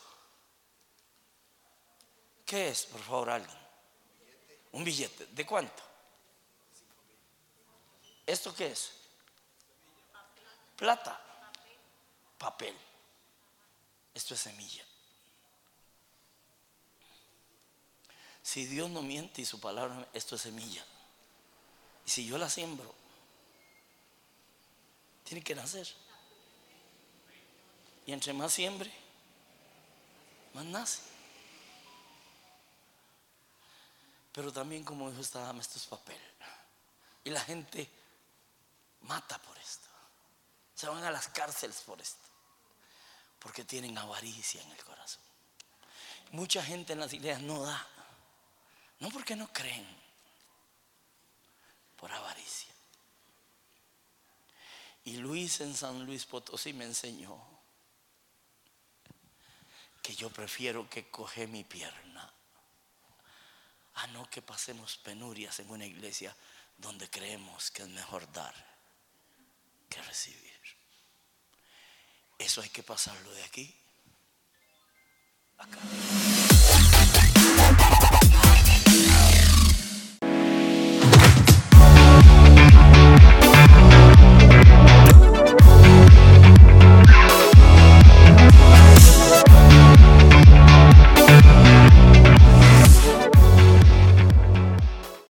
¿Qué es, por favor, alguien? Un billete. ¿De cuánto? ¿Esto qué es? Plata. Papel. Esto es semilla. Si Dios no miente y su palabra, esto es semilla. Y si yo la siembro, tiene que nacer. Y entre más siembre, más nace. Pero también, como dijo esta dama, esto es papel. Y la gente mata por esto. Se van a las cárceles por esto porque tienen avaricia en el corazón. Mucha gente en las iglesias no da, no porque no creen, por avaricia. Y Luis en San Luis Potosí me enseñó que yo prefiero que coge mi pierna. A no que pasemos penurias en una iglesia donde creemos que es mejor dar que recibir. Eso hay que pasarlo de aquí acá.